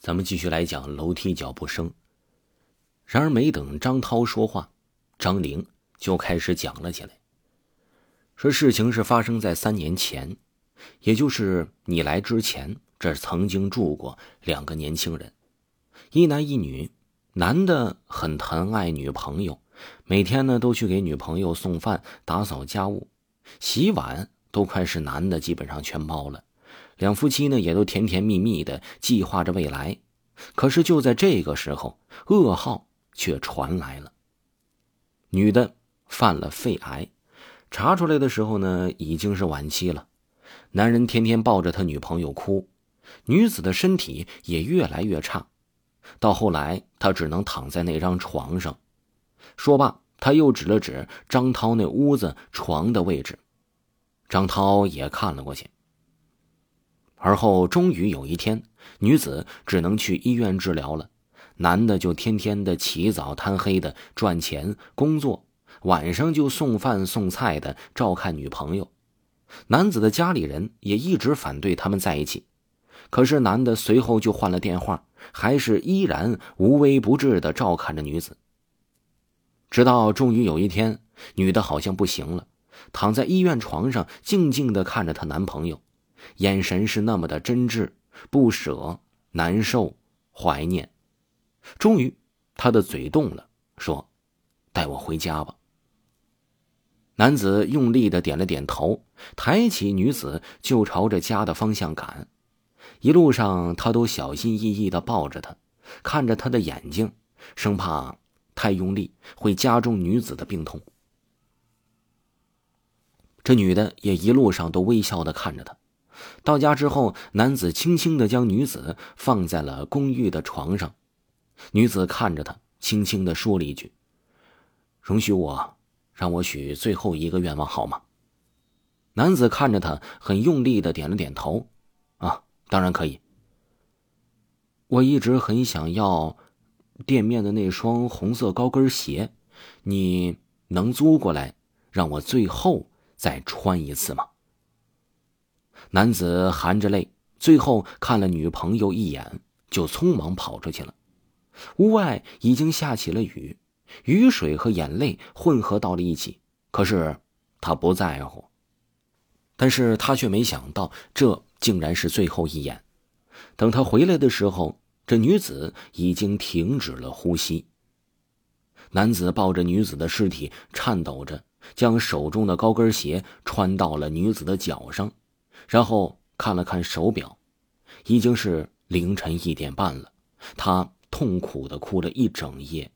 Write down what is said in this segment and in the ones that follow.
咱们继续来讲楼梯脚步声。然而，没等张涛说话，张玲就开始讲了起来。说事情是发生在三年前，也就是你来之前，这曾经住过两个年轻人，一男一女。男的很疼爱女朋友，每天呢都去给女朋友送饭、打扫家务、洗碗，都快是男的基本上全包了。两夫妻呢，也都甜甜蜜蜜的计划着未来。可是就在这个时候，噩耗却传来了。女的犯了肺癌，查出来的时候呢，已经是晚期了。男人天天抱着他女朋友哭，女子的身体也越来越差。到后来，他只能躺在那张床上。说罢，他又指了指张涛那屋子床的位置。张涛也看了过去。而后，终于有一天，女子只能去医院治疗了。男的就天天的起早贪黑的赚钱工作，晚上就送饭送菜的照看女朋友。男子的家里人也一直反对他们在一起，可是男的随后就换了电话，还是依然无微不至的照看着女子。直到终于有一天，女的好像不行了，躺在医院床上，静静的看着她男朋友。眼神是那么的真挚、不舍、难受、怀念。终于，他的嘴动了，说：“带我回家吧。”男子用力的点了点头，抬起女子就朝着家的方向赶。一路上，他都小心翼翼的抱着她，看着她的眼睛，生怕太用力会加重女子的病痛。这女的也一路上都微笑的看着他。到家之后，男子轻轻的将女子放在了公寓的床上。女子看着他，轻轻的说了一句：“容许我，让我许最后一个愿望，好吗？”男子看着他，很用力的点了点头：“啊，当然可以。我一直很想要店面的那双红色高跟鞋，你能租过来，让我最后再穿一次吗？”男子含着泪，最后看了女朋友一眼，就匆忙跑出去了。屋外已经下起了雨，雨水和眼泪混合到了一起。可是他不在乎，但是他却没想到，这竟然是最后一眼。等他回来的时候，这女子已经停止了呼吸。男子抱着女子的尸体，颤抖着将手中的高跟鞋穿到了女子的脚上。然后看了看手表，已经是凌晨一点半了。他痛苦的哭了一整夜。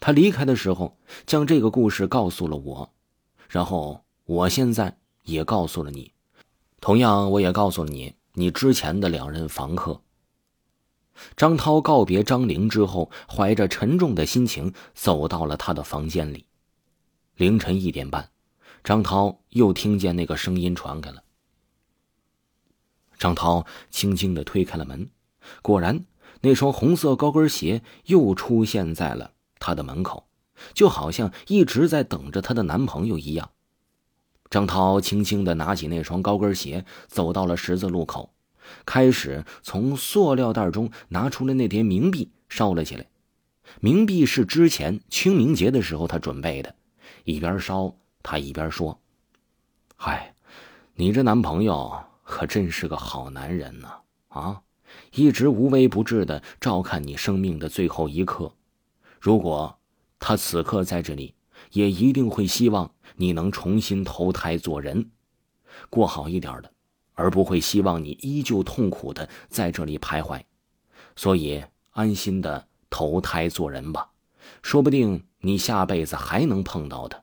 他离开的时候，将这个故事告诉了我，然后我现在也告诉了你，同样我也告诉了你你之前的两任房客。张涛告别张玲之后，怀着沉重的心情走到了他的房间里。凌晨一点半。张涛又听见那个声音传开了。张涛轻轻的推开了门，果然，那双红色高跟鞋又出现在了他的门口，就好像一直在等着她的男朋友一样。张涛轻轻的拿起那双高跟鞋，走到了十字路口，开始从塑料袋中拿出了那叠冥币，烧了起来。冥币是之前清明节的时候他准备的，一边烧。他一边说：“嗨，你这男朋友可真是个好男人呢！啊，一直无微不至的照看你生命的最后一刻。如果他此刻在这里，也一定会希望你能重新投胎做人，过好一点的，而不会希望你依旧痛苦的在这里徘徊。所以，安心的投胎做人吧，说不定你下辈子还能碰到他。”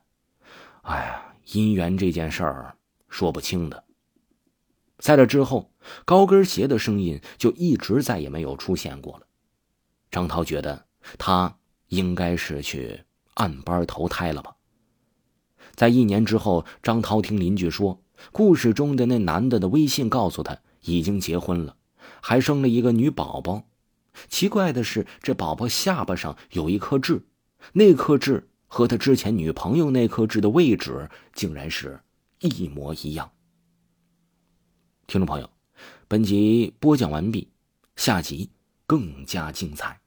哎呀，姻缘这件事儿说不清的。在这之后，高跟鞋的声音就一直再也没有出现过了。张涛觉得他应该是去暗班投胎了吧。在一年之后，张涛听邻居说，故事中的那男的的微信告诉他已经结婚了，还生了一个女宝宝。奇怪的是，这宝宝下巴上有一颗痣，那颗痣。和他之前女朋友那颗痣的位置竟然是一模一样。听众朋友，本集播讲完毕，下集更加精彩。